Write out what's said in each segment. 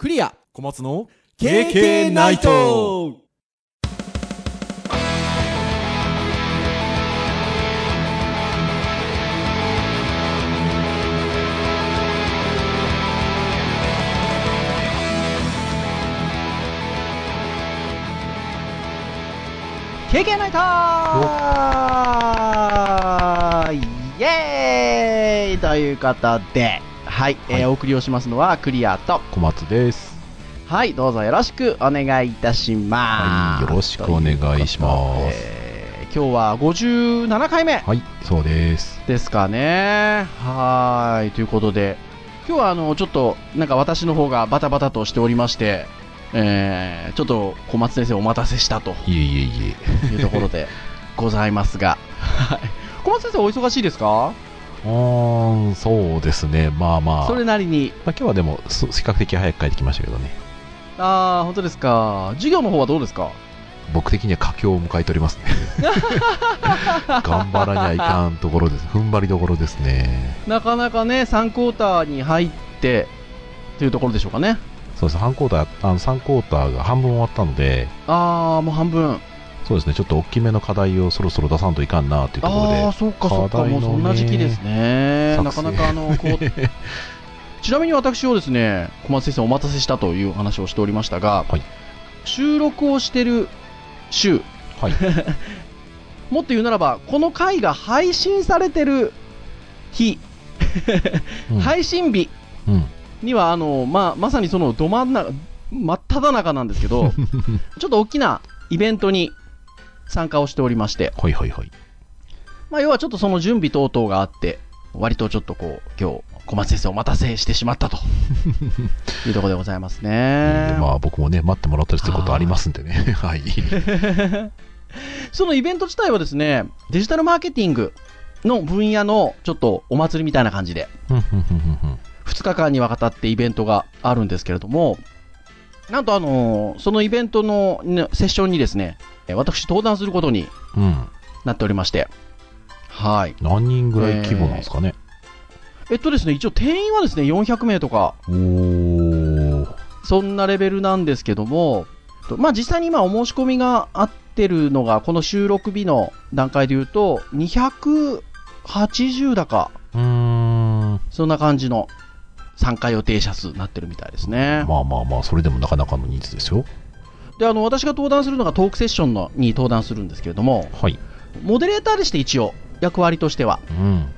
クリア。小松の KK ナイト。経験ナイトイエーイ。ということで、はい、えーお送りをしますのはクリアと、小松です。はい、どうぞよろしくお願いいたします。はいよろしくお願いしますということで今日は57回目はい、そうです。ですかね。はーい、ということで、今日はあの、ちょっと、なんか私の方がバタバタとしておりまして、えー、ちょっと小松先生お待たせしたといえいえいいうところでございますが、はい。小松先生お忙しいですか？え。うーん、そうですね。まあまあ。それなりに。まあ、今日はでも、そ比較的早く帰ってきましたけどね。あー、本当ですか。授業の方はどうですか？僕的には佳境を迎えておりますね。頑張らにゃいかんところです。踏ん張りどころですね。なかなかね、3クォーターに入って、というところでしょうかね。そうです。半クォーター、あの3クォーターが半分終わったので、あー、もう半分。そうですね。ちょっと大きめの課題をそろそろ出さんといかんなというところで。ああ、そうかそうか、もうそんな時期ですね。なかなかあの、こう、ちなみに私をですね、小松先生お待たせしたというお話をしておりましたが、はい収録をしてる週、はい。もっと言うならば、この回が配信されてる日、うん 配信日うん。には、あの、まあ、まさにそのど真ん中、真っ只中なんですけど、ちょっと大きなイベントに参加をしておりまして、はいはいはい。まあ、要はちょっとその準備等々があって、割とちょっとこう、今日、小松先生お待たせしてしまったと いうところでございますね。まあ僕もね、待ってもらったりすることありますんでね。はい。そのイベント自体はですね、デジタルマーケティングの分野のちょっとお祭りみたいな感じで、ふんふんふんふんふん2日間にわたってイベントがあるんですけれども、なんとあのそのイベントのねセッションにですね、え私登壇することにうん。なっておりまして、はい。何人ぐらい規模なんですかね？えっとですね、一応定員はですね、400名とか。そんなレベルなんですけども、とまあ実際に今お申し込みがあってるのが、この収録日の段階で言うと、280だか、うーん。そんな感じの参加予定者数になってるみたいですね。まあまあまあ、それでもなかなかの人数ですよ。で、あの、私が登壇するのがトークセッションのに登壇するんですけれども、はい。モデレーターでして一応、役割としては、うん。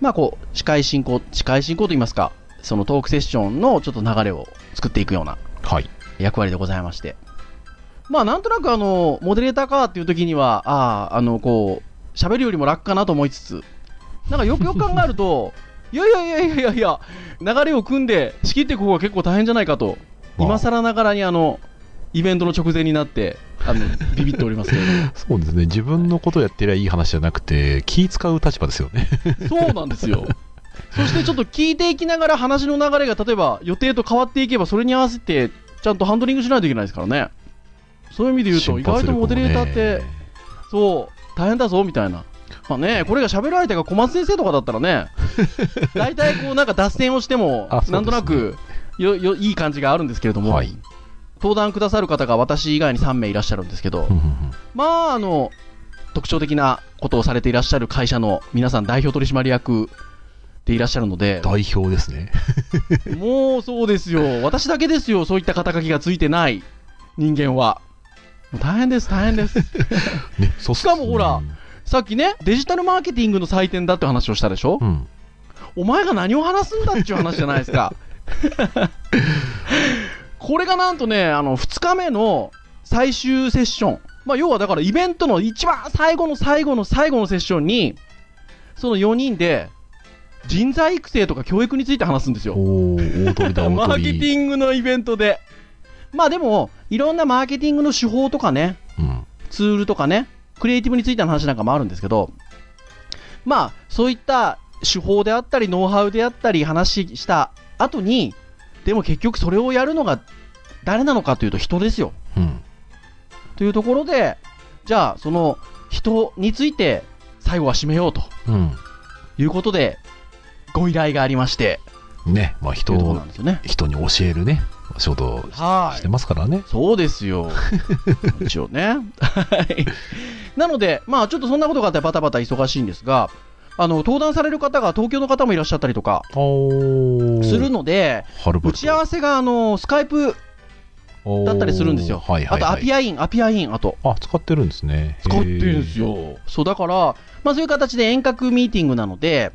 まあこう、司会進行、司会進行といいますか、そのトークセッションのちょっと流れを作っていくようなはい。役割でございまして。まあなんとなくあの、モデレーターかっていう時には、ああ、あの、こう、喋るよりも楽かなと思いつつ、なんかよくよく考えると、いやいやいやいやいや流れを組んで仕切っていく方が結構大変じゃないかと、まあ今更ながらにあの、イベントの直前になって、あの、ビビっておりますけれそうですね。自分のことやってりゃいい話じゃなくて、気使う立場ですよね。ど、そうなんですよ。そしてちょっと聞いていきながら話の流れが例えば予定と変わっていけばそれに合わせてちゃんとハンドリングしないといけないですからね。そういう意味で言うと意外とモデレーターってそう、大変だぞみたいな。まあね、これが喋る相手が小松先生とかだったらね、大体こうなんか脱線をしてもなんとなくよよいい感じがあるんですけれども、はい登壇くださる方が私以外に3名いらっしゃるんですけど、まあ、あの、特徴的なことをされていらっしゃる会社の皆さん代表取締役でいらっしゃるので、代表ですね。もうそうですよ。私だけですよ。そういった肩書きがついてない人間は。もう大変です、大変です。ね、そしかもほらさっきね、デジタルマーケティングの祭典だって話をしたでしょ、うん。お前が何を話すんだっていう話じゃないですか。これがなんとね、あの、2日目の最終セッション。まあ、要はだからイベントの一番最後の最後の最後のセッションに、その4人で、人材育成とか教育について話すんですよ。おー、大鳥だ、マーケテ。ィングのイベントで。まあでも、いろんなマーケティングの手法とかね、うん。ツールとかね、クリエイティブについての話なんかもあるんですけど、まあ、そういった手法であったり、ノウハウであったり、話した後に、でも結局それをやるのが誰なのかというと人ですよ。うん。というところで、じゃあ、その人について最後は締めようとうん。いうことで、ご依頼がありまして、ね、まあ人をね。人に教えるね、仕事はいしてますからね。そうですよ。一応ね。はい。なので、まあちょっとそんなことがあってバタバタ忙しいんですが、あの、登壇される方が東京の方もいらっしゃったりとかおするので、打ち合わせがあの、スカイプだったりするんですよ。はいはい、はい。あとアピアイン、アピアイン、あと。あ、使ってるんですね。使ってるんですよ。そう、だから、まあそういう形で遠隔ミーティングなので、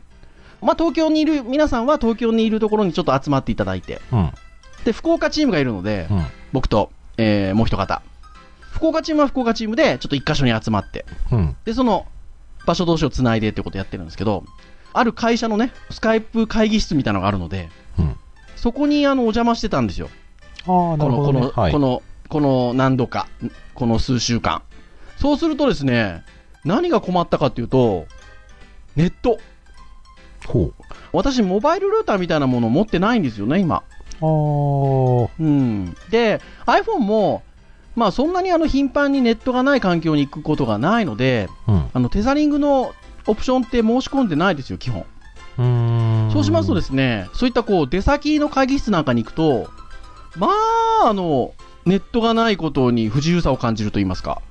まあ東京にいる、皆さんは東京にいるところにちょっと集まっていただいて、うん。で、福岡チームがいるので、うん。僕と、えーもう一方。福岡チームは福岡チームで、ちょっと一箇所に集まって、うん。で、その場所同士をつないでってことをやってるんですけど、ある会社のね、スカイプ会議室みたいなのがあるので、うん。そこにあのお邪魔してたんですよ。ああ、なこの、るほど、ね。この、はいこ。の、この何度か、この数週間。そうするとですね、何が困ったかっていうと、ネット。ほう。私、モバイルルーターみたいなものを持ってないんですよね、今。ああ、うん。で、iPhone も、まあそんなにあの頻繁にネットがない環境に行くことがないので、うん。あのテザリングのオプションって申し込んでないですよ、基本。う。そうしますとですね、そういったこう出先の会議室なんかに行くと、まあ、あの、ネットがないことに不自由さを感じると言いますか。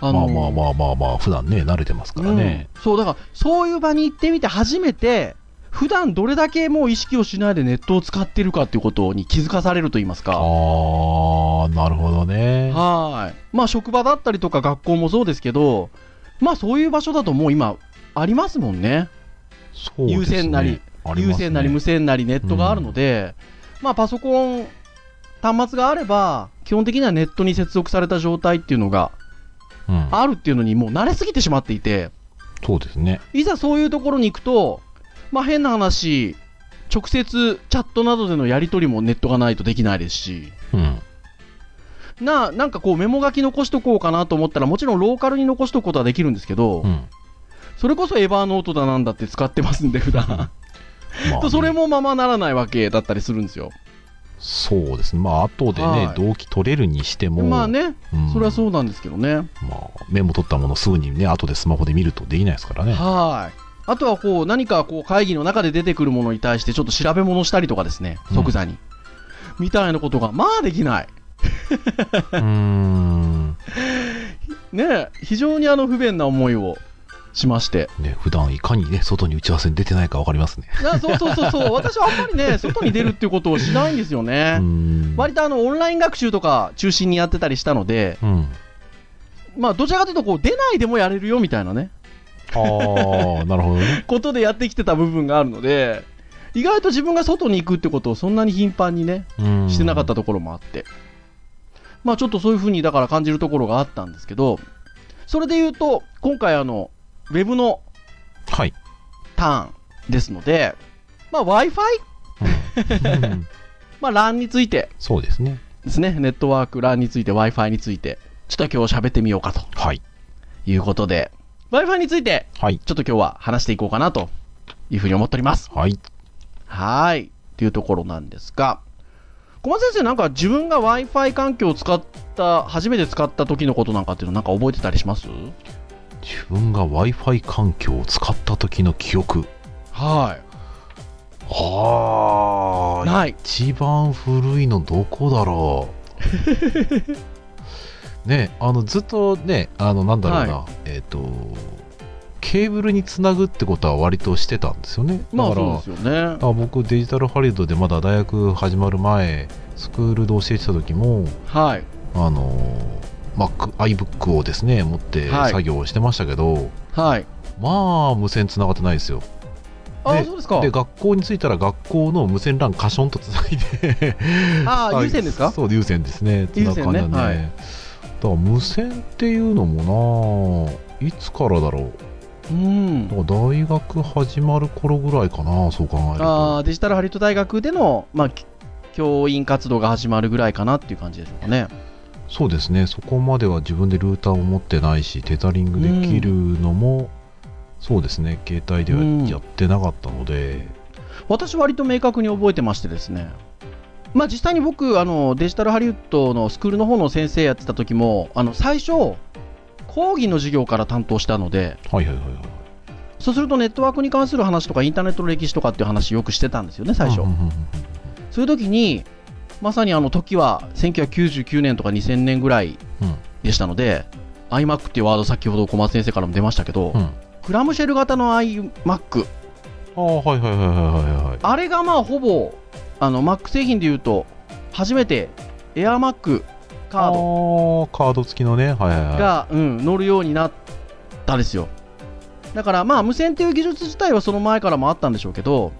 あまあまあまあまあまあ、普段ね、慣れてますからね。うんそう、だから、そういう場に行ってみて初めて、普段どれだけもう意識をしないでネットを使ってるかっていうことに気づかされると言いますか。ああ、なるほどね。はい。まあ職場だったりとか学校もそうですけど、まあそういう場所だともう今ありますもんね。そうですね有線なり、ね有線なり無線なりネットがあるので、まあパソコン、端末があれば、基本的にはネットに接続された状態っていうのがうん。あるっていうのにもう慣れすぎてしまっていて、そうですね。いざそういうところに行くと、まあ変な話、直接チャットなどでのやり取りもネットがないとできないですし、うん。な、なんかこうメモ書き残しとこうかなと思ったら、もちろんローカルに残しとくことはできるんですけど、うん。それこそエヴァーノートだなんだって使ってますんで、普段。まあねそれもままならないわけだったりするんですよ。そうですね。まあ、後でね、はい動機取れるにしても、まあね、うんそれはそうなんですけどね。まあ、メモ取ったものすぐにね、後でスマホで見るとできないですからね。はい。あとはこう、何かこう会議の中で出てくるものに対してちょっと調べ物したりとかですね、うん即座に。みたいなことが、まあできない。うーん。ねえ非常にあの不便な思いをしまして。ね、普段いかにね、外に打ち合わせに出てないかわかりますね。なそうそうそうそう、私はあんまりね、外に出るっていうことをしないんですようね。ん。割とあのオンライン学習とか中心にやってたりしたので、うん。まあどちらかというとこう出ないでもやれるよみたいなね、ああ、なるほどね。ことでやってきてた部分があるので、意外と自分が外に行くってことをそんなに頻繁にね、うん。してなかったところもあって、まあちょっとそういうふうにだから感じるところがあったんですけど、それで言うと、今回あの、ウェブのはい。ターンですので、まあ Wi-Fi? うんうん まあ LAN についてそうですね。ですね、ネットワーク、LAN について、Wi-Fi について、ちょっと今日喋ってみようかとはい。いうことで、Wi-Fi について、はい。ちょっと今日は話していこうかなというふうに思っております。はい。はーい。っていうところなんですが、小松先生、なんか自分が Wi-Fi 環境を使った、初めて使った時のことなんかっていうのなんか覚えてたりします？自分が Wi-Fi 環境を使った時の記憶。はあい。ない。一番古いのどこだろう ねあのずっとねあのなんだろうな、はえっ、とケーブルにつなぐってことは割としてたんですよねだまあから、そうですよね。あ僕デジタルハリウッドでまだ大学始まる前スクールで教えてた時もはい。あの Mac、iBook をですね持ってはい作業をしてましたけど、はい。まあ無線つながってないですよ。あそうですか。で。学校に着いたら学校の無線 LAN カションとつないで。ああ、はい。有線ですか？そう有線ですね。つな感じなんで、有線ね。はい。だから無線っていうのもないつからだろう？うん。だ。から大学始まる頃ぐらいかなそう考えると。ああ、デジタルハリウッド大学での、まあ、き教員活動が始まるぐらいかなっていう感じでしょうかね。そうですね。そこまでは自分でルーターを持ってないしテザリングできるのも、そうですね。携帯ではうんやってなかったので、私割と明確に覚えてましてですね。まあ実際に僕、あの、デジタルハリウッドのスクールの方の先生やってた時も、あの、最初、講義の授業から担当したので、はいはいはいはい。そうするとネットワークに関する話とかインターネットの歴史とかっていう話よくしてたんですよね、最初。うん。うんうんうん。そういう時に、まさにあの時は1999年とか2000年ぐらいうん。でしたので、iMac っていうワード先ほど小松先生からも出ましたけど、うん。クラムシェル型の iMac、ああ、はいはいはいはいはいはい。あれがまあほぼあの Mac 製品でいうと、初めて AirMac カードド。カード付きのね。はいはいはい。が、うん、乗るようになったですよ。だからまあ無線っていう技術自体はその前からもあったんでしょうけど、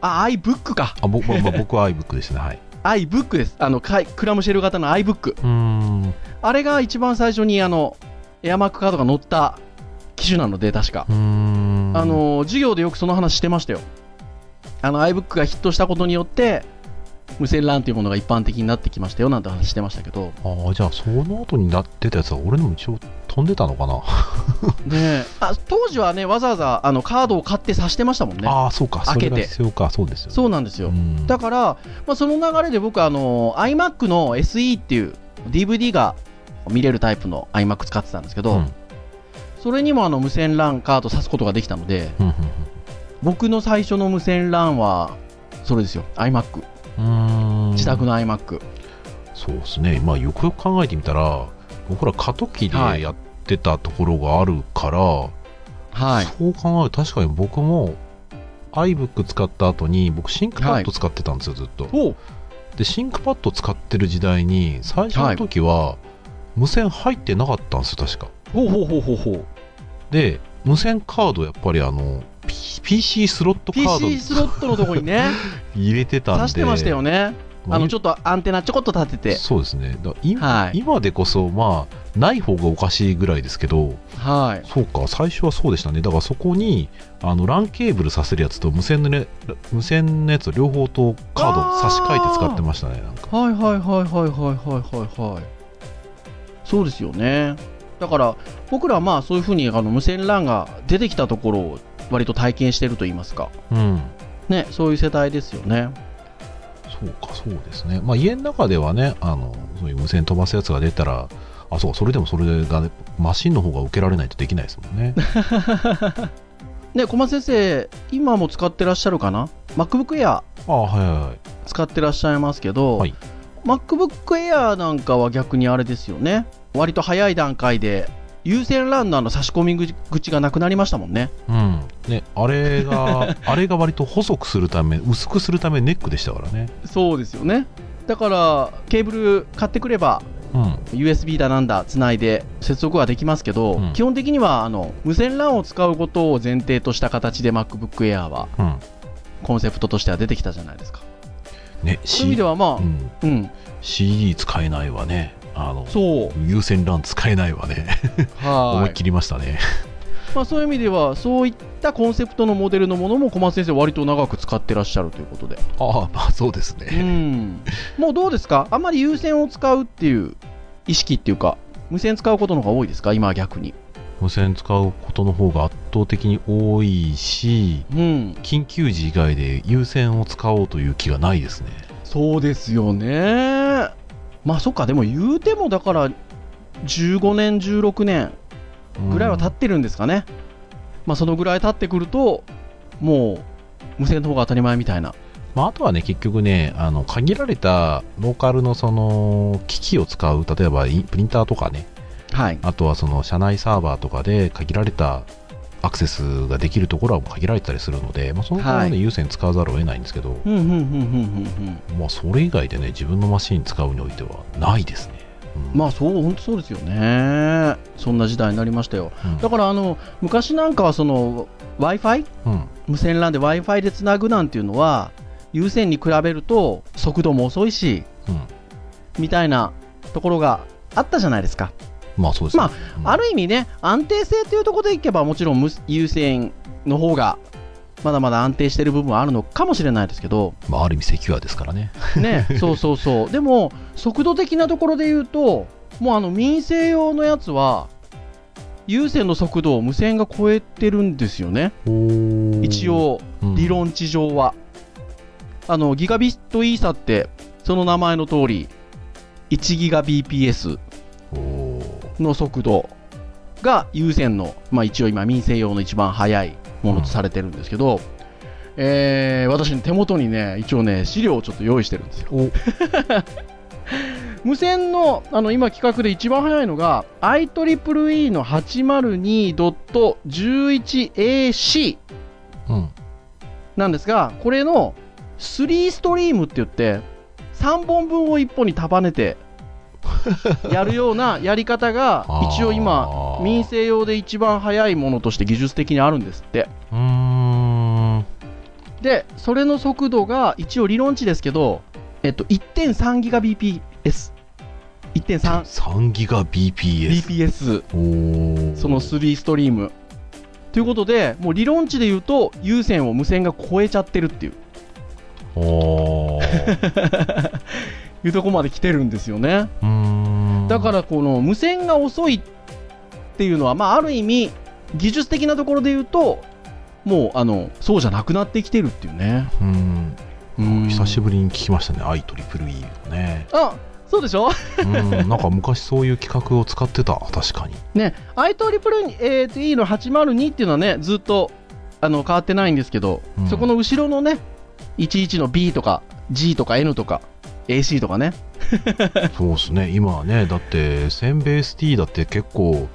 あ、iBook か。あ僕まあ僕は iBook でしたね。はい。iBook です。あの、かいクラムシェル型の iBook。あれが一番最初にあの、AirMac カードが乗った機種なので、確か。あ、の、授業でよくその話してましたよ。あの、iBook がヒットしたことによって、無線 LAN というものが一般的になってきましたよなんて話してましたけど、ああ、じゃあその後になってたやつは俺のも一応飛んでたのかな？ねえあ当時はね、わざわざあのカードを買って挿してましたもんね。ああ、そうか。開けて必要か。そうですよね。そうなんですよ。んだから、まあ、その流れで僕あの iMac の SE っていう DVD が見れるタイプの iMac 使ってたんですけど、うんそれにもあの無線 LAN カード挿すことができたのでうん僕の最初の無線 LAN はそれですよ iMac うんうん。自宅の iMac、そうですね。まあよくよく考えてみたら、僕ら過渡期ではい。やってたところがあるから、はい。そう考えると確かに僕も iBook 使った後に僕 ThinkPad 使ってたんですよ、ずっと。おで、 ThinkPad 使ってる時代に最初の時は無線入ってなかったんですよ、確か。ほうほうほうほうほう。で、無線カードやっぱりあの、PC スロットカード。PC スロットのとこにね。入れてたんで。挿してましたよね。まあのちょっとアンテナちょこっと立てて。そうですね。だいはい。今でこそ、まあ、ない方がおかしいぐらいですけど、はい。そうか、最初はそうでしたね。だからそこに、あの、LAN ケーブルさせるやつと無線のね、無線のやつを両方とカード差し替えて使ってましたね、なんか。はいはいはいはいはいはいはいはい。そうですよね。だから僕らはまあそういうふうにあの無線 LAN が出てきたところを割と体験してると言いますかうん。ねそういう世代ですよねそうか、そうですね。まあ、家の中ではね、あの、そういう無線飛ばすやつが出たら、あ、そう、それでもそれが、ね、マシンの方が受けられないとできないですもんね。ね小松先生今も使ってらっしゃるかな？MacBook Air あはいはいはい。使ってらっしゃいますけど、はい MacBook Air なんかは逆にあれですよね割と早い段階で有線 LAN のあの差し込み口がなくなりましたもんねうん。ね、あれが、あれが割と細くするため、薄くするためネックでしたからね。そうですよねだからケーブル買ってくればうん。USB だなんだつないで接続はできますけど、うん基本的にはあの無線 LAN を使うことを前提とした形で MacBook Air はうん。コンセプトとしては出てきたじゃないですかね、そういう意味ではまあ、うん、うん、CD 使えないわね。あの、そう、有線 LAN 使えないわね。思はい。っきりましたね。まあ、そういう意味ではそういったコンセプトのモデルのものも小松先生割と長く使ってらっしゃるということで、ああ、まあそうですうね。ん、もうどうですか？あんまり有線を使うっていう意識っていうか無線使うことの方が多いですか？今は逆に。無線使うことの方が圧倒的に多いし、うん。緊急時以外で有線を使おうという気がないですね。そうですよねまあそっか。でも言うてもだから15年16年ぐらいは経っってるんですかね、まあそのぐらい経ってくるともう無線の方が当たり前みたいな。まあ、あとはね、結局ね、あの限られたローカルのその機器を使う、例えばインプリンターとかね、はい。あとはその社内サーバーとかで限られたアクセスができるところは限られたりするので、まあ、その辺はね、はい。有線使わざるを得ないんですけど、まあ、それ以外でね、自分のマシン使うにおいてはないですね。うん。まあそう本当そうですよね。そんな時代になりましたよ。うん。だからあの昔なんかはその w i f i うん。無線 LAN で w i f i でつなぐなんていうのは有線に比べると速度も遅いしうん。みたいなところがあったじゃないですかまあそうですね。まうん。ある意味ね、安定性というところでいけば、もちろん無有線の方がまだまだ安定している部分はあるのかもしれないですけど、まあ、ある意味セキュアですからね。ね、そうそうそう、でも、速度的なところで言うと、もうあの民生用のやつは、有線の速度を無線が超えてるんですよね、一、応、うん。理論値上は。あのギガビットイーサって、その名前の通り、1ギガ BPS の速度が有線の、まあ、一応今民生用の一番速いものとされてるんですけど、えー私の手元にね、一応ね、資料をちょっと用意してるんですよ。お 無線のあの今企画で一番早いのが IEEE の 802.11AC うん。なんですがこれの3ストリームって言って3本分を1本に束ねて やるようなやり方が一応今民生用で一番早いものとして技術的にあるんですって。うーん。でそれの速度が一応理論値ですけど、えっと、1.3ギガ BPS 1.3 3ギガ BPS。BPS その3ストリーム。ということでもう理論値で言うと有線を無線が超えちゃってるっていう。おー いうとこまで来てるんですよね。だからこの無線が遅いっていうのは、まあ、ある意味技術的なところで言うともうあのそうじゃなくなってきてるっていうねうん。うん久しぶりに聞きましたね、IEEE のね。あそうでしょ？うん、なんか昔そういう企画を使ってた、確かに。ね IEEE の802っていうのはねずっとあの変わってないんですけど、うんそこの後ろのね11の B とか G とか N とか AC とかね。そうですね、今はね、だって、1000ベース T だって結構、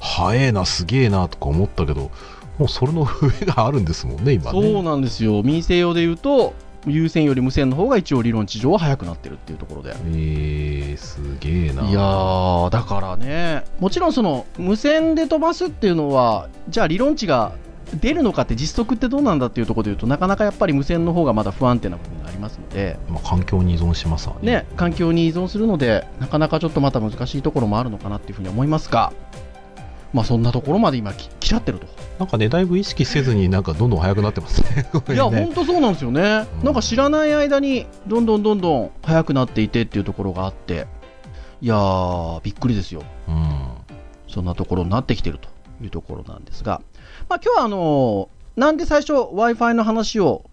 早えな、すげえなとか思ったけど、もうそれの上があるんですもんね、今ね。そうなんですよ。民生用で言うと有線より無線の方が一応理論値上は速くなってるっていうところで。えー、すげえな。いやーだからね。もちろんその無線で飛ばすっていうのはじゃあ理論値が出るのかって実測ってどうなんだっていうところで言うとなかなかやっぱり無線の方がまだ不安定な部分がありますのでまあ、環境に依存しますわね。ね環境に依存するのでなかなかちょっとまた難しいところもあるのかなっていうふうに思いますがまあそんなところまで今き来ちゃってるとなんかね、だいぶ意識せずになんかどんどん速くなってますね。これいや、ね本当そうなんですよね、うんなんか知らない間に、どんどんどんどん速くなっていてっていうところがあって、いやー、びっくりですよ、うん。そんなところになってきてるというところなんですが、まあ今日はあのーなんで最初、w i f i の話を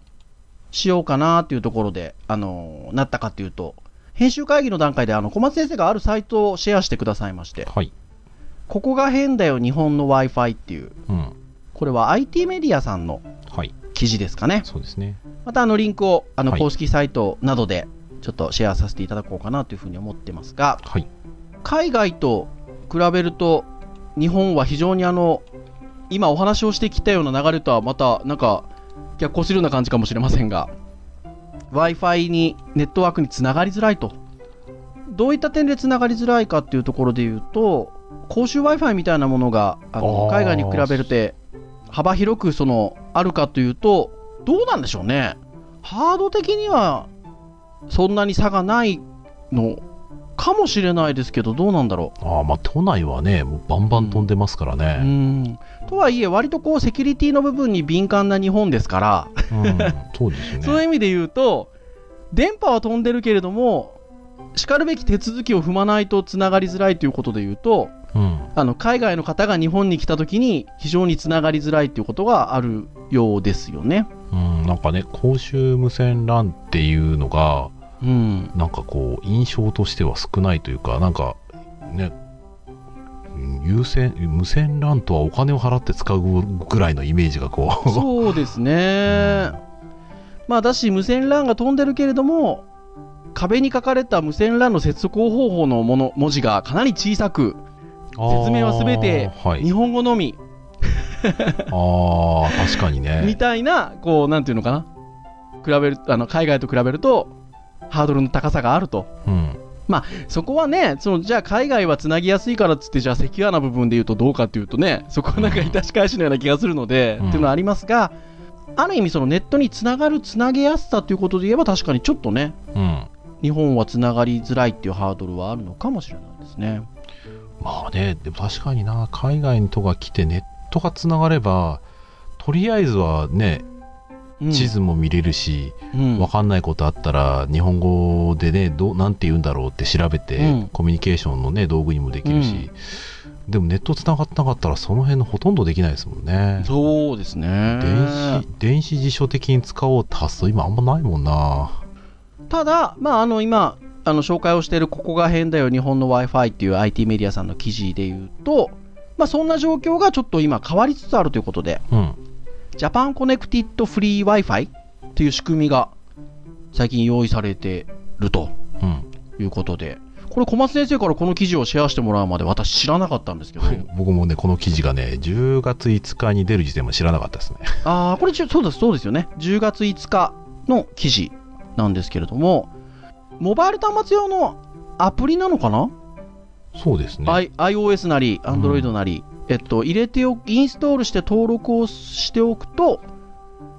しようかなっていうところで、あのーなったかっていうと、編集会議の段階であの小松先生があるサイトをシェアしてくださいまして、はい。ここが変だよ、日本の w i f i っていう、うん。これは IT メディアさんのはい。記事ですかね。そうですね。またあのリンクをあのはい公式サイトなどでちょっとシェアさせていただこうかなというふうに思ってますがはい。海外と比べると日本は非常にあの今お話をしてきたような流れとはまたなんか逆行するような感じかもしれませんが w i f i にネットワークにつながりづらいと。どういった点でつながりづらいかっていうところで言うと公衆 w i f i みたいなものがあの海外に比べるて幅広くそのあるかというとどうなんでしょうね。ハード的にはそんなに差がないのかもしれないですけどどうなんだろああ、まあ、都内はね、もうバンバン飛んでますからううね。んとはいえ割とこうセキュリティの部分に敏感な日本ですから、うん。そうですよね。そういう意味で言うと電波は飛んでるけれどもしかるべき手続きを踏まないとつながりづらいということで言うとうん。あの海外の方が日本に来た時に非常につながりづらいということがあるようですよね。うん、なんかね、公衆無線 LAN っていうのが、うん、なんかこう、印象としては少ないというか、なんか、ね、うん有線、無線 LAN とはお金を払って使うぐらいのイメージがこう、そうですね。まあだし無線 LAN が飛んでるけれども壁に書かれた無線 LAN の接続方法のもの文字がかなり小さく説明は全てあーはい、日本語のみああ、確かにみね。たいな、こう、なんていうのかな。比べる、あの、海外と比べると、ハードルの高さがあると。うん。そこはね、その、じゃあ海外はつなぎやすいからっつって、じゃあセキュアな部分で言うとどうかっていうとね、そこはなんか致し返しのような気がするので、うんっていうのはありますが、ある意味そのネットにつながる、つなげやすさということで言えば確かにちょっとね、うん。日本はつながりづらいっていうハードルはあるのかもしれないですね。まあね、でも確かにな、海外の人が来てネットがつながれば、とりあえずはね、うん地図も見れるし、うんわかんないことあったら、日本語でね、どうなんて言うんだろうって調べて、うんコミュニケーションのね、道具にもできるし、でもネットつながってなかったら、その辺のほとんどできないですもんね。そうですね。電子、電子辞書的に使おうって発想、今あんまないもんな。ただ、まあ、あの今あの紹介をしているここが変だよ日本の w i f i っていう IT メディアさんの記事で言うと、まあ、そんな状況がちょっと今変わりつつあるということでうん。 Japan Connected-free Wi-Fi っていう仕組みが最近用意されてるとうん。いうことで、これ小松先生からこの記事をシェアしてもらうまで私知らなかったんですけど、僕もね、この記事がね、10月5日に出る時点も知らなかったですね。ああ、これちょそうです、そうですよね。10月5日の記事なんですけれども、モバイル端末用のアプリなのかな、そうですね。I、iOS なり、うん Android なり、えっと、入れておインストールして登録をしておくと、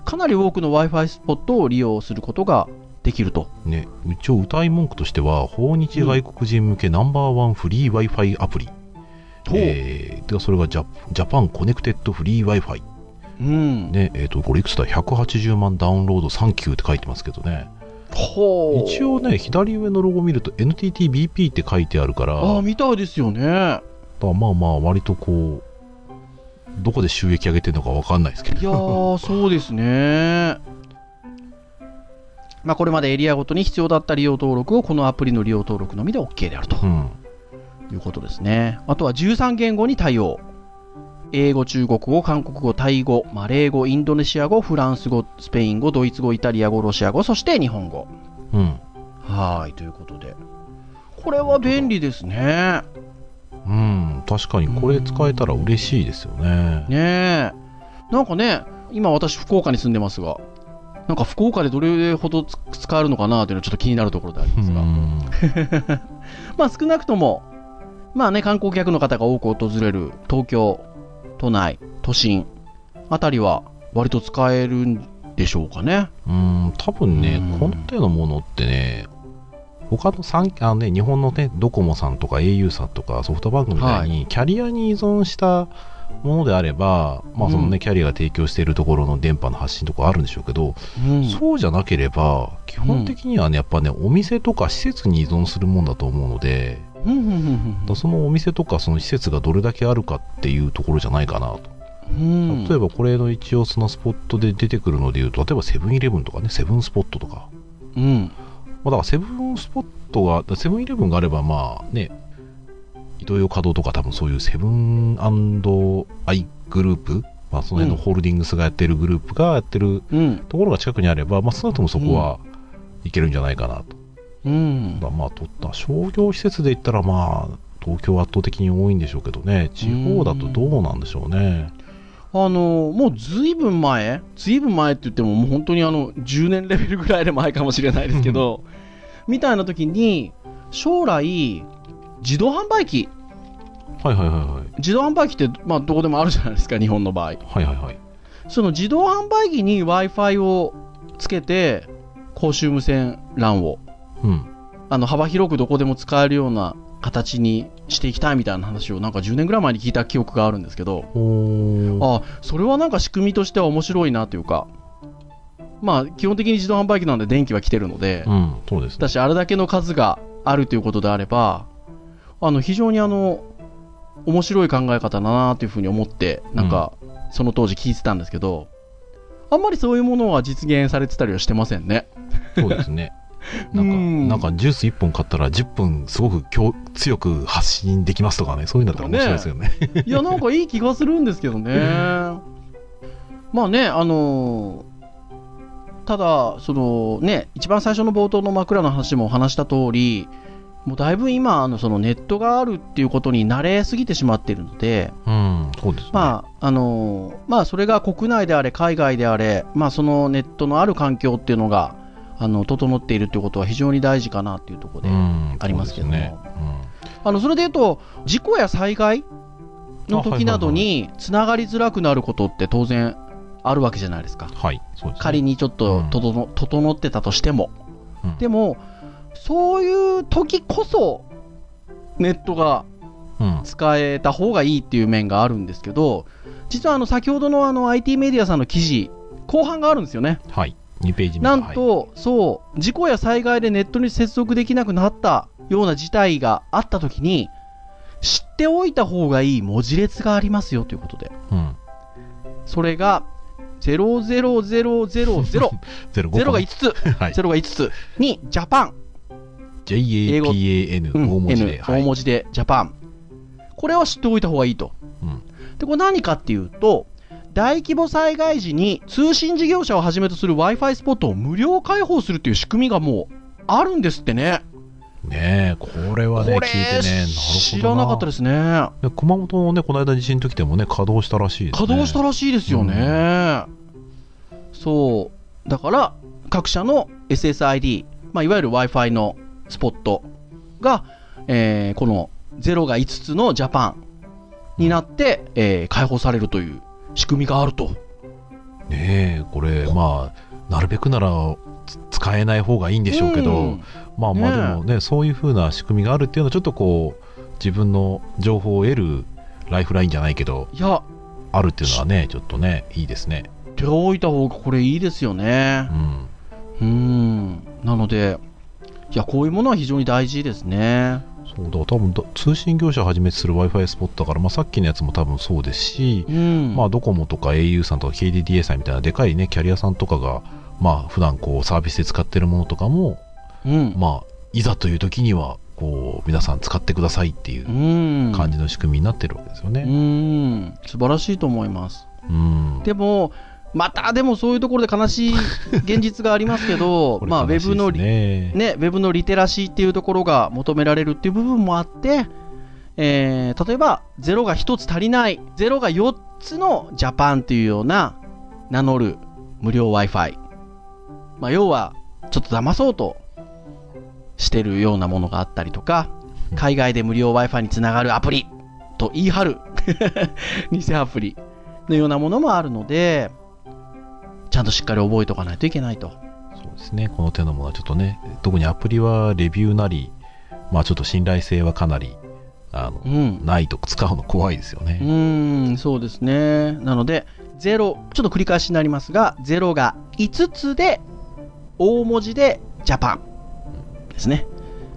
かなり多くの Wi-Fi スポットを利用することができると。ね、一応歌い文句としては、訪日外国人向けナンバーワンフリー Wi-Fi アプリ。えーでそれがジャジャパンコネクテッドフリー Wi-Fi。うん。ね、えっ、と、これいくつだ ?180 万ダウンロードサンキューって書いてますけどね。一応ね、左上のロゴ見ると NTTBP って書いてあるから、ああ、みたいですよね。だまあまあ、割とこう、どこで収益上げてるのかわかんないですけど。いやー、そうですね。まあ、これまでエリアごとに必要だった利用登録をこのアプリの利用登録のみで OK であるとうん。いうことですね。あとは13言語に対応。英語、中国語、韓国語、タイ語、マレー語、インドネシア語、フランス語、スペイン語、ドイツ語、イタリア語、ロシア語、そして日本語。うん。はい、ということで。これは便利ですね。うん。確かにこれ使えたら嬉しいですよね。ねえ。なんかね、今私福岡に住んでますが、なんか福岡でどれほどつ使えるのかなというのはちょっと気になるところでありうますが。ん。まあ少なくとも、まあね、観光客の方が多く訪れる東京、都内、都心あたりは割と使えるんでしょうかね。うん、多分ねうん、この手のものってね、他の三あのね、日本のね、ドコモさんとか au さんとかソフトバンクみたいに、キャリアに依存したものであれば、まあそのね、うんキャリアが提供しているところの電波の発信とかあるんでしょうけど、うん。そうじゃなければ、基本的にはね、やっぱね、お店とか施設に依存するもんだと思うので、うんそのお店とかその施設がどれだけあるかっていうところじゃないかなと。うん。例えばこれの一応そのスポットで出てくるのでいうと、例えばセブンイレブンとかね、セブンスポットとか、うん。まあ、だからセブンスポットが、セブンイレブンがあれば、まあね、イトーヨーカドーとか多分そういうセブンアイグループ、まあ、その辺のホールディングスがやってるグループがやってるうん。ところが近くにあれば、まあ、少なくともそこはいけるんじゃないかなと。うんまあ、と商業施設で言ったら、まあ、東京は圧倒的に多いんでしょうけどね、地方だとどうなんでしょうね。あのもうずいぶん前、ずいぶん前って言っても、もう本当にあの10年レベルぐらいで前かもしれないですけど、みたいな時に、将来、自動販売機、はいはいはいはい。自動販売機って、まあ、どこでもあるじゃないですか、日本の場合。はいはいはい。その自動販売機に Wi-Fi をつけて、公衆無線 LAN をうん。あの幅広くどこでも使えるような形にしていきたいみたいな話をなんか10年ぐらい前に聞いた記憶があるんですけど、あそれはなんか仕組みとしては面白いなというか、まあ基本的に自動販売機なんで電気は来てるので、うん、そうですね。だしあれだけの数があるということであれば、あの非常にあの面白い考え方だなというふうに思って、なんかその当時聞いてたんですけど、あんまりそういうものは実現されてたりはしてませんね。そうですね。なんか、うんなんかジュース1本買ったら10分すごく強強く発信できますとかね、そういうんだったら面白いですよね。いや、なんかいい気がするんですけどね。まあね、あのただ、そのね、一番最初の冒頭の枕の話も話した通り、もうだいぶ今、あのそのネットがあるっていうことに慣れすぎてしまっているので、うん、そうですね。まあ、あのまあ、それが国内であれ、海外であれ、まあ、そのネットのある環境っていうのが、あの、整っているということは非常に大事かなっていうところで、うん、ありますけどもね。あのそれで言うと、事故や災害の時などにつながりづらくなることって当然あるわけじゃないですかうん、。はい、すね。仮にちょっとうん整,、整ってたとしても。うんでも、そういう時こそ、ネットがうん、使えた方がいいっていう面があるんですけど、実はあの先ほどのあの IT メディアさんの記事、後半があるんですよね。はい。2ページ目。なんと、そう、事故や災害でネットに接続できなくなったような事態があったときに、知っておいた方がいい文字列がありますよということで、はい、うん。それが、00000、ゼロ0が5つ、はい。0が5つ。に、ジャパン、JAPAN うん大文字で。大文字で、ジャパン。これは知っておいた方がいいと。うん。で、これ何かっていうと、大規模災害時に通信事業者をはじめとする Wi-Fi スポットを無料開放するっていう仕組みがもうあるんですってね。ねえ、これはね、聞いてね。知らなかったですね。で熊本のね、この間地震の時でもね、稼働したらしいですね。稼働したらしいですよね。そう。だから、各社の SSID、まあ、いわゆる Wi-Fi のスポットが、えーこの0が5つのジャパンになって、えー開放されるという仕組みがあると。ねえ、これ、まあ、なるべくならつ使えない方がいいんでしょうけど、うんまあまあでもね、そういう風な仕組みがあるっていうのは、ちょっとこう、自分の情報を得るライフラインじゃないけど、いや、あるっていうのはね、ちょっとね、いいですね。手を置いた方がこれいいですよねう。ん。うん。なので、いや、こういうものは非常に大事ですね。そうだ、多分だ通信業者をはじめとする Wi-Fi スポットだから、まあ、さっきのやつも多分そうですし、うん。まあ、ドコモとか au さんとか KDDA さんみたいなでかいね、キャリアさんとかが、まあ、普段こう、サービスで使ってるものとかも、うん。まあ、いざという時には、こう、皆さん使ってくださいっていううん。感じの仕組みになってるわけですようね。ん。素晴らしいと思います。うん。でも、またでもそういうところで悲しい現実がありますけど まあ、ウェブのリ、ねね、ウェブのリテラシーっていうところが求められるっていう部分もあって、えー例えば0が1つ足りない、0が4つのジャパンっていうような名乗る無料 Wi-Fi。まあ、要は、ちょっと騙そうとしてるようなものがあったりとか、海外で無料 Wi-Fi につながるアプリと言い張る 偽アプリのようなものもあるので、ちゃんとしっかり覚えておかないといけないと。そうですね。この手のものはちょっとね、特にアプリはレビューなり、まあ、ちょっと信頼性はかなり、あの、うん。ないと使うの怖いですようね。ーん、そうですね。なので、0、ちょっと繰り返しになりますが、0が5つで、大文字でジャパンですね。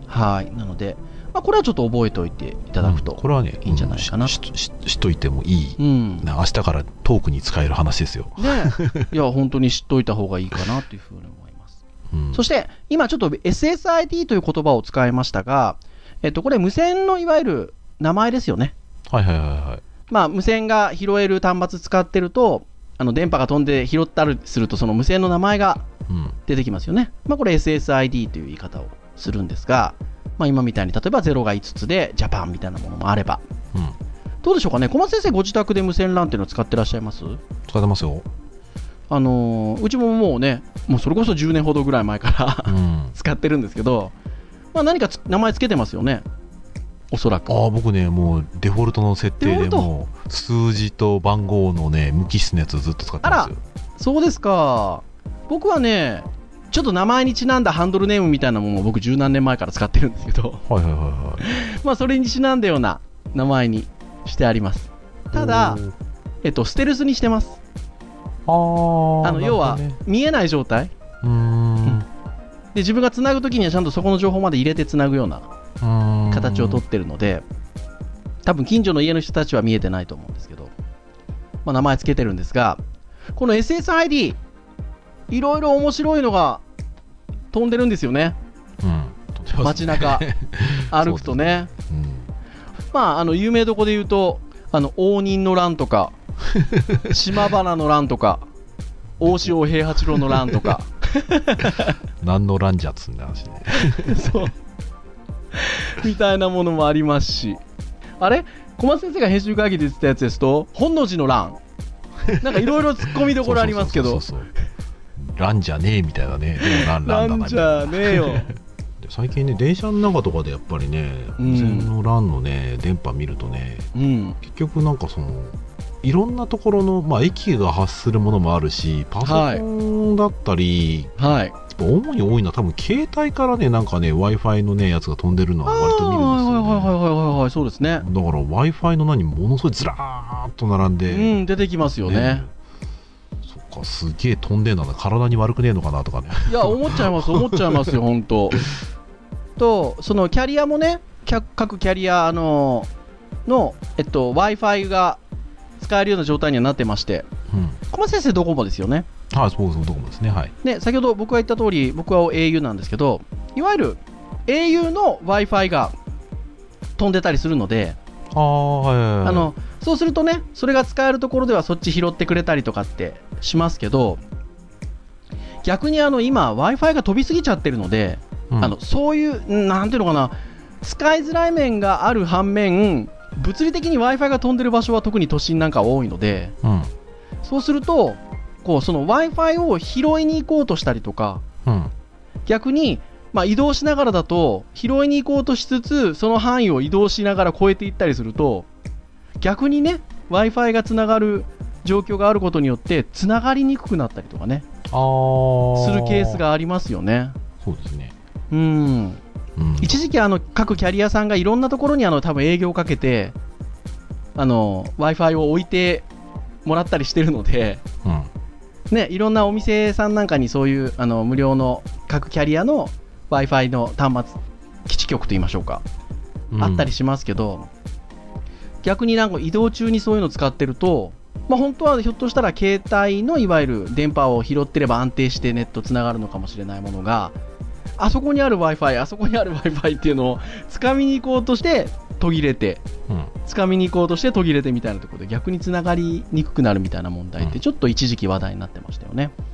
はい。なので、まあ、これはちょっと覚えておいていただくと。うんこれはね、いいんじゃないかなししししといてもいい、うん。明日からトークに使える話ですよ。いや、本当に知っといた方がいいかなというふうに思います。うんそして、今ちょっと SSID という言葉を使いましたが、えっと、これ無線のいわゆる名前ですよね。はいはいはいはい。まあ、無線が拾える端末使ってると、あの電波が飛んで拾ったりすると、その無線の名前がうん。出てきますよね。まあ、これ SSID という言い方をするんですが、まあ、今みたいに例えば0が5つでジャパンみたいなものもあれば、うん。どうでしょうかね、小松先生、ご自宅で無線 LAN っていうのを使ってらっしゃいます？使ってますよ。あのーうちももうね、もうそれこそ10年ほどぐらい前からうん。使ってるんですけど、まあ、何かつ名前つけてますよね、おそらく。ああ、僕ね、もうデフォルトの設定でもう数字と番号のね、無機質のやつずっと使ってますよ。そうですか。僕はね、ちょっと名前にちなんだハンドルネームみたいなものを僕十何年前から使ってるんですけど、はいはいはいはい。まあそれにちなんだような名前にしてあります。ただえっと、ステルスにしてます。あの、要は見えない状態。うーん。で、自分がつなぐときにはちゃんとそこの情報まで入れてつなぐような形をとってるので、多分近所の家の人たちは見えてないと思うんですけど、まあ名前つけてるんですが、この SSID、いろいろ面白いのが飛んでるんですよね。うん。街中 歩くとね。うん。まあ、あの、有名どこで言うと、あの、応仁の乱とか、島原の乱とか、大塩平八郎の乱とか、何のランジャーっつうんだ話ね。そう。みたいなものもありますし。あれ？小松先生が編集会議で言ってたやつですと、本能寺の乱。なんかいろいろ突っ込みどころありますけどそう、そうそうそうランじゃねえみたいなね。でもランランだなじゃねえよ。で最近ね、電車の中とかでやっぱりね、うん無線のランのね、電波見るとね、うん。結局なんかその、いろんなところの、まあ、駅が発するものもあるし、パソコンだったり、はい。主に多いのは多分携帯からね、なんかね、Wi-Fi のね、やつが飛んでるのは割と見るんですよ、ね。はいはいはいはいはいはい、そうですね。だから Wi-Fi の何、ものすごいずらーっと並んで、うん、出てきますよね。そっか、すげえ飛んでんだな、体に悪くねえのかなとかね。いや、思っちゃいます、思っちゃいますよ、本当。と、そのキャリアもね、各キャリアあのの、えっと、Wi-Fi が使えるような状態にはなってまして、うん。小松先生、ドコモですよね。はい、そうそう、どこもですね、はい。で、先ほど僕が言った通り、僕は au なんですけど、いわゆる au の Wi-Fi が飛んでたりするので、あはいはい。あのそうするとねそれが使えるところではそっち拾ってくれたりとかってしますけど逆にあの今 w i f i が飛びすぎちゃってるので、うん、あのそういうなんていうのかな使いづらい面がある反面物理的に w i f i が飛んでる場所は特に都心なんか多いのでうん。そうするとこうその w i f i を拾いに行こうとしたりとかうん。逆に、まあ、移動しながらだと拾いに行こうとしつつその範囲を移動しながら越えていったりすると逆にね w i f i がつながる状況があることによってつながりにくくなったりとかね。するケース。がありますよね。そうですね。うんうん。一時期あの各キャリアさんがいろんなところにあの多分営業をかけてあの w i f i を置いてもらったりしてるので、うん。ね、いろんなお店さんなんかにそういうあの無料の各キャリアの w i f i の端末基地局といいましょうか、うんあったりしますけど逆になんか移動中にそういうの使ってると、まあ、本当はひょっとしたら携帯のいわゆる電波を拾ってれば安定してネットつながるのかもしれないものがあそこにある w i f i あそこにある w i f i っていうのを掴みに行こうとして途切れてうん。掴みに行こうとして途切れてみたいなところで逆につながりにくくなるみたいな問題ってうんちょっと一時期話題になってましたよね。うん。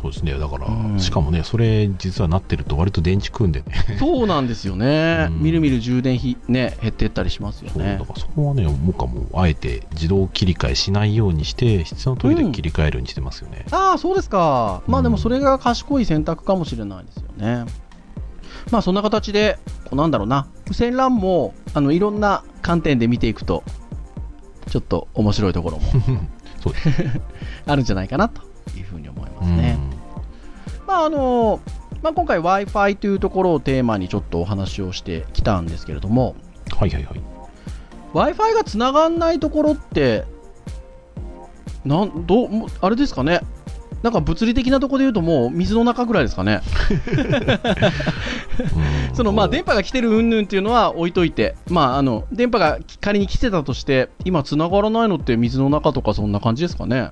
そうですね。だから、うんしかもね、それ実はなってると割と電池食うんでね。そうなんですよね、うんみるみる充電費、ね、減っていったりしますよねだ。からそこはね、もうかもう、あえて自動切り替えしないようにして、必要な時だけ切り替えるようにしてますよね。ああ、そうですか、まあうんでもそれが賢い選択かもしれないですよね。まあそんな形で、こうなんだろうな、無線 LAN もあのいろんな観点で見ていくと、ちょっと面白いところも あるんじゃないかなというふうに思いまうんすね。まああのまあ、今回 Wi-Fi というところをテーマにちょっとお話をしてきたんですけれども、はいはいはい。Wi-Fi がつながんないところって、なんどあれですかね、なんか物理的なところで言うと、もう水の中ぐらいですかね、うんそのまあ電波が来てる云々っていうのは置いといて、まあ、あの電波が仮に来てたとして、今、つながらないのって水の中とか、そんな感じですかね？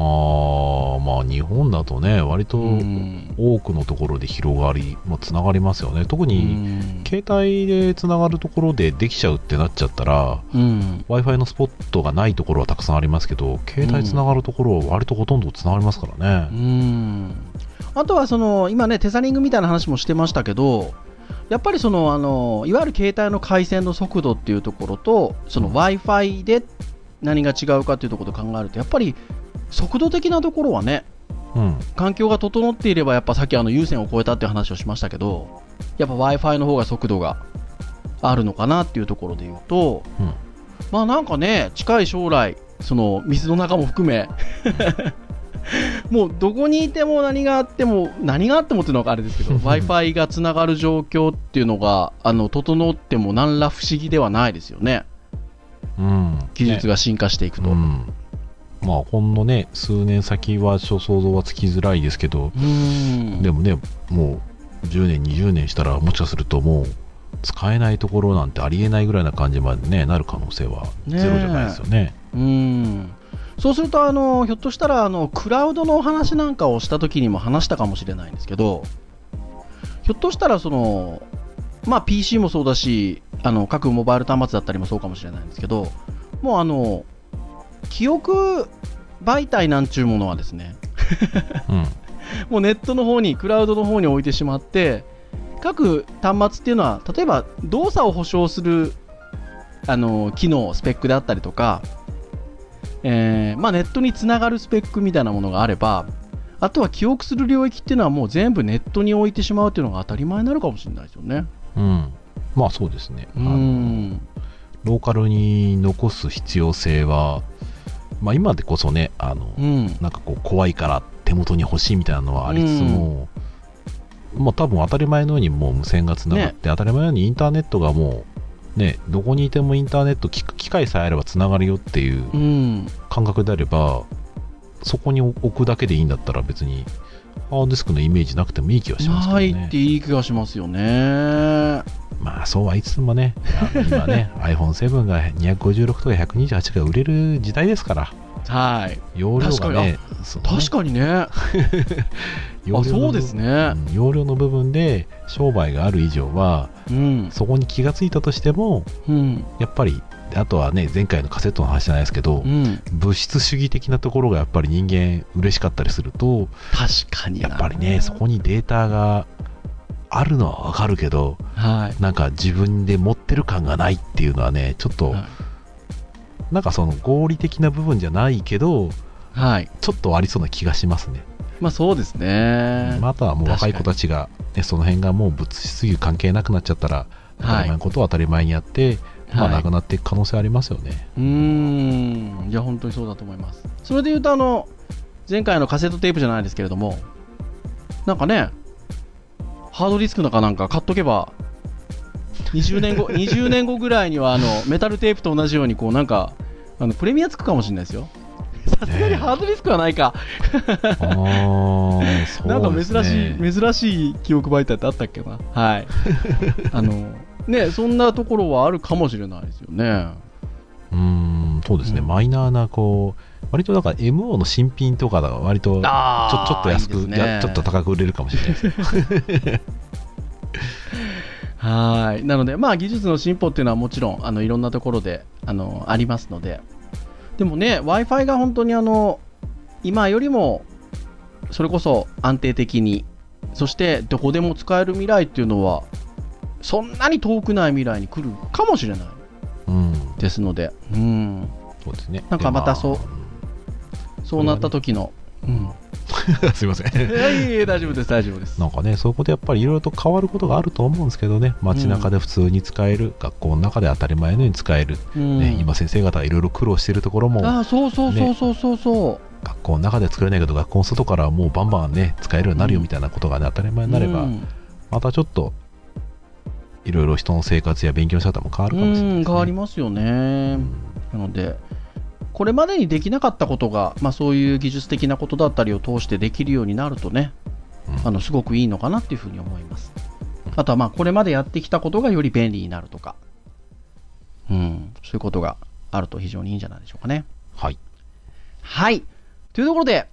ああ、まあ日本だとね、割とうん。多くのところで広がり、まあ、つながりますよね。特に、携帯でつながるところでできちゃうってなっちゃったら、うん。Wi-Fi のスポットがないところはたくさんありますけど、携帯つながるところは割とほとんどつながりますからうね。ん。あとはその今ねテザリングみたいな話もしてましたけどやっぱりそのあのいわゆる携帯の回線の速度っていうところとその w i f i で何が違うかっていうところと考えるとやっぱり速度的なところはねうん。環境が整っていればやっぱさっきあの有線を超えたっていう話をしましたけどやっぱ w i f i の方が速度があるのかなっていうところで言うと、うんまあなんかね近い将来その水の中も含め もうどこにいても何があっても何があってもっていうのがあれですけど w i f i がつながる状況っていうのがあの整っても何ら不思議ではないですよねうん。技術が進化していくと。うん。まあ、ほんのね、数年先はちょ想像はつきづらいですけど、うん。でもね、もう10年、20年したら、もしかするともう、使えないところなんてありえないぐらいな感じまでね、なる可能性はゼロじゃないですよね。うん。そうするとあのひょっとしたらあのクラウドのお話なんかをした時にも話したかもしれないんですけどひょっとしたらその、まあ、PC もそうだしあの各モバイル端末だったりもそうかもしれないんですけどもうあの記憶媒体なんちゅうものはですねうん。もうネットの方にクラウドの方に置いてしまって各端末っていうのは例えば動作を保証するあの機能スペックであったりとか、えーまあ、ネットにつながるスペックみたいなものがあればあとは記憶する領域っていうのはもう全部ネットに置いてしまうっていうのが当たり前になるかもしれないですよね。うん。まあそうですね。うんローカルに残す必要性は、まあ今でこそね、あの、うんなんかこう怖いから手元に欲しいみたいなのはありつつも、まあ多分当たり前のようにもう無線がつながって、当たり前のようにインターネットがもう、ね、どこにいてもインターネット機機械さえあればつながるよっていううん感覚であれば、そこに置くだけでいいんだったら別にハードディスクのイメージなくてもいい気はしますけどないねって。いい気がしますよね。まあそうは言いつつもね、今ね、iPhone7 が256とか128が売れる時代ですから、はい。容量がね、確かにね。容量の部分あそうですねうん容量の部分で商売がある以上は、うん。そこに気がついたとしても、うん。やっぱり、あとはね、前回のカセットの話じゃないですけど、うん。物質主義的なところがやっぱり人間嬉しかったりすると、確かにな。やっぱりね、そこにデータがあるのはわかるけど、はい。なんか自分で持ってる感がないっていうのはね、ちょっと、はいなんかその合理的な部分じゃないけど、はい。ちょっとありそうな気がしますね。まあそうですね。またはもう若い子たちが、ね、その辺がもう物質主義関係なくなっちゃったら、当たり前のことを当たり前にやって、まあはいなくなっていく可能性ありますよね。うーん。いや、本当にそうだと思います。それで言うと、あの、前回のカセットテープじゃないですけれども、なんかね、ハードディスクなんかなんか買っとけば、20年後、20年後ぐらいには、あの、メタルテープと同じように、こう、なんか、あの、プレミアつくかもしれないですよ。さすがにハードディスクはないか。なんか珍しねい、珍しい記憶媒体ってあったっけな。はい。あの、ね、そんなところはあるかもしれないですよね。うーん、そうですね、うんマイナーな、こう、割とだから MO の新品とかだと割とちょあちょっと安くいいねやちょっと高く売れるかもしれないです。はい。なので、まあ、技術の進歩っていうのはもちろん、あの、いろんなところで、あの、ありますので。でもね、Wi-Fi が本当にあの、今よりも、それこそ安定的に、そしてどこでも使える未来っていうのは、そんなに遠くない未来に来るかもしれないうん、ですので、うん。そうですね。なんかまたでそうそうなった時の、うん。ま あすいません。い大丈夫です、大丈夫です。なんかね、そういうことやっぱりいろいろと変わることがあると思うんですけどね、街中で普通に使える、学校の中で当たり前のように使える、うんね、今先生方がいろいろ苦労しているところも、ああ、そうそうそうそうそうそう。学校の中で作れないけど、学校の外からはもうバンバンね、使えるようになるようんみたいなことがね、当たり前になれば、うんまたちょっと、いろいろ人の生活や勉強の仕方も変わるかもしれないね。うん変わりますよね、うんなのでこれまでにできなかったことが、まあ、そういう技術的なことだったりを通してできるようになるとねうん。あのすごくいいのかなっていうふうに思います。あとはまあこれまでやってきたことがより便利になるとか。うん。そういうことがあると非常にいいんじゃないでしょうかね。はい。はい。というところで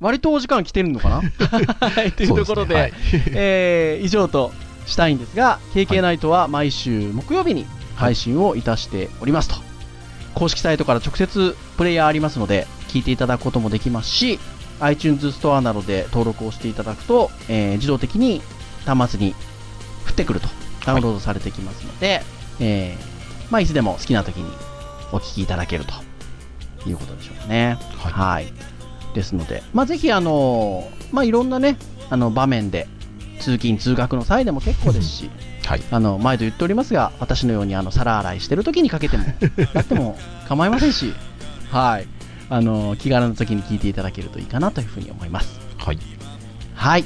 割とお時間来てるのかな？はい。というところでですね。はい。えー以上としたいんですが KK ナイトは毎週木曜日に配信をいたしておりますと、公式サイトから直接プレイヤーありますので聞いていただくこともできますし iTunes ストアなどで登録をしていただくと、えー自動的に端末に降ってくるとダウンロードされてきますので、えーまあ、いつでも好きな時にお聞きいただけるということでしょうかね。はいはい。ですので、まあ、ぜひ、あのまあ、いろんなね、あの、場面で、通勤、通学の際でも結構ですし、はい。あの、前と言っておりますが、私のように、あの、皿洗いしてる時にかけても、やっても構いませんし、はい。あの、気軽な時に聞いていただけるといいかなというふうに思います。はい。はい。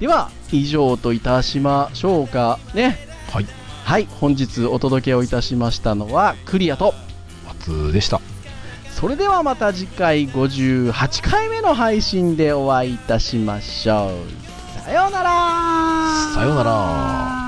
では、以上といたしましょうかね。はい。はい。本日お届けをいたしましたのは、クリアと、松でした。それではまた次回58回目の配信でお会いいたしましょう。さようならさようなら。